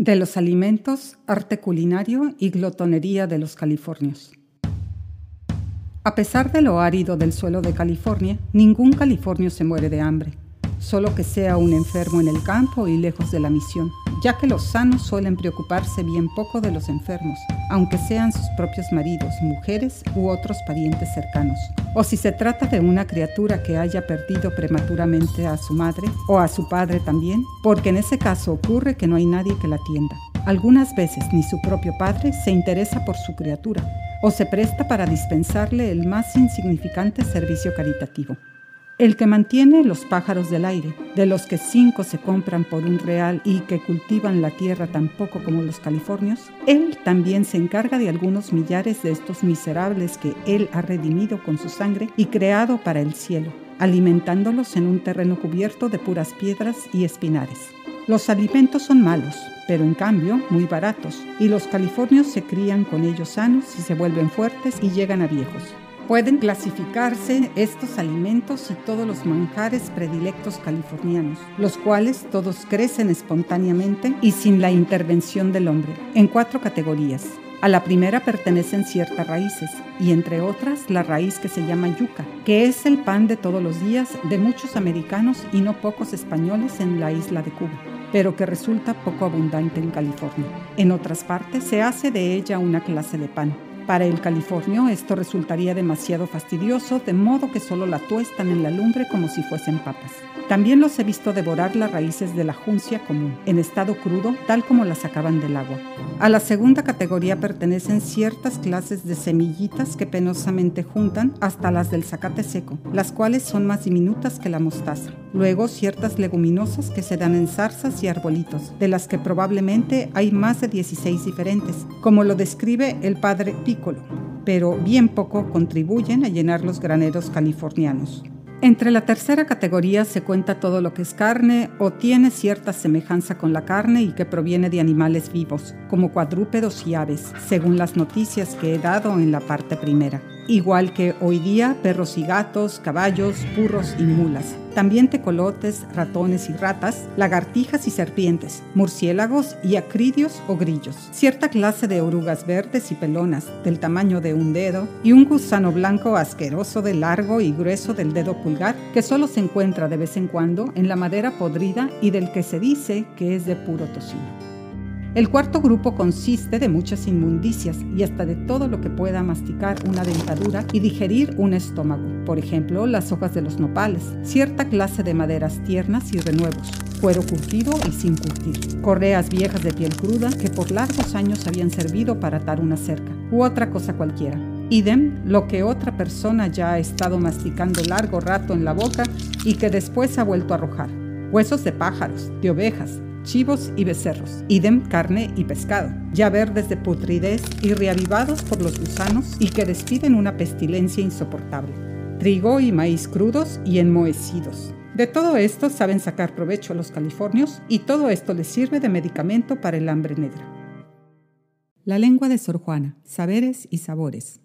De los alimentos, arte culinario y glotonería de los californios. A pesar de lo árido del suelo de California, ningún californio se muere de hambre, solo que sea un enfermo en el campo y lejos de la misión, ya que los sanos suelen preocuparse bien poco de los enfermos, aunque sean sus propios maridos, mujeres u otros parientes cercanos, o si se trata de una criatura que haya perdido prematuramente a su madre o a su padre también, porque en ese caso ocurre que no hay nadie que la atienda. Algunas veces ni su propio padre se interesa por su criatura o se presta para dispensarle el más insignificante servicio caritativo. El que mantiene los pájaros del aire, de los que cinco se compran por un real y que cultivan la tierra tan poco como los californios, él también se encarga de algunos millares de estos miserables que él ha redimido con su sangre y creado para el cielo, alimentándolos en un terreno cubierto de puras piedras y espinares. Los alimentos son malos, pero en cambio muy baratos, y los californios se crían con ellos sanos y se vuelven fuertes y llegan a viejos. Pueden clasificarse estos alimentos y todos los manjares predilectos californianos, los cuales todos crecen espontáneamente y sin la intervención del hombre, en cuatro categorías. A la primera pertenecen ciertas raíces, y entre otras la raíz que se llama yuca, que es el pan de todos los días de muchos americanos y no pocos españoles en la isla de Cuba, pero que resulta poco abundante en California. En otras partes se hace de ella una clase de pan para el californio esto resultaría demasiado fastidioso, de modo que solo la tuestan en la lumbre como si fuesen papas. También los he visto devorar las raíces de la juncia común, en estado crudo, tal como las sacaban del agua. A la segunda categoría pertenecen ciertas clases de semillitas que penosamente juntan hasta las del zacate seco, las cuales son más diminutas que la mostaza. Luego ciertas leguminosas que se dan en zarzas y arbolitos, de las que probablemente hay más de 16 diferentes, como lo describe el padre Piccolo, pero bien poco contribuyen a llenar los graneros californianos. Entre la tercera categoría se cuenta todo lo que es carne o tiene cierta semejanza con la carne y que proviene de animales vivos, como cuadrúpedos y aves, según las noticias que he dado en la parte primera igual que hoy día perros y gatos, caballos, burros y mulas. También tecolotes, ratones y ratas, lagartijas y serpientes, murciélagos y acridios o grillos. Cierta clase de orugas verdes y pelonas, del tamaño de un dedo, y un gusano blanco asqueroso de largo y grueso del dedo pulgar, que solo se encuentra de vez en cuando en la madera podrida y del que se dice que es de puro tocino. El cuarto grupo consiste de muchas inmundicias y hasta de todo lo que pueda masticar una dentadura y digerir un estómago. Por ejemplo, las hojas de los nopales, cierta clase de maderas tiernas y renuevos, cuero curtido y sin curtir, correas viejas de piel cruda que por largos años habían servido para atar una cerca, u otra cosa cualquiera. Idem, lo que otra persona ya ha estado masticando largo rato en la boca y que después ha vuelto a arrojar. Huesos de pájaros, de ovejas, chivos y becerros, idem carne y pescado, ya verdes de putridez y reavivados por los gusanos y que despiden una pestilencia insoportable, trigo y maíz crudos y enmohecidos. De todo esto saben sacar provecho los californios y todo esto les sirve de medicamento para el hambre negra. La lengua de Sor Juana, saberes y sabores.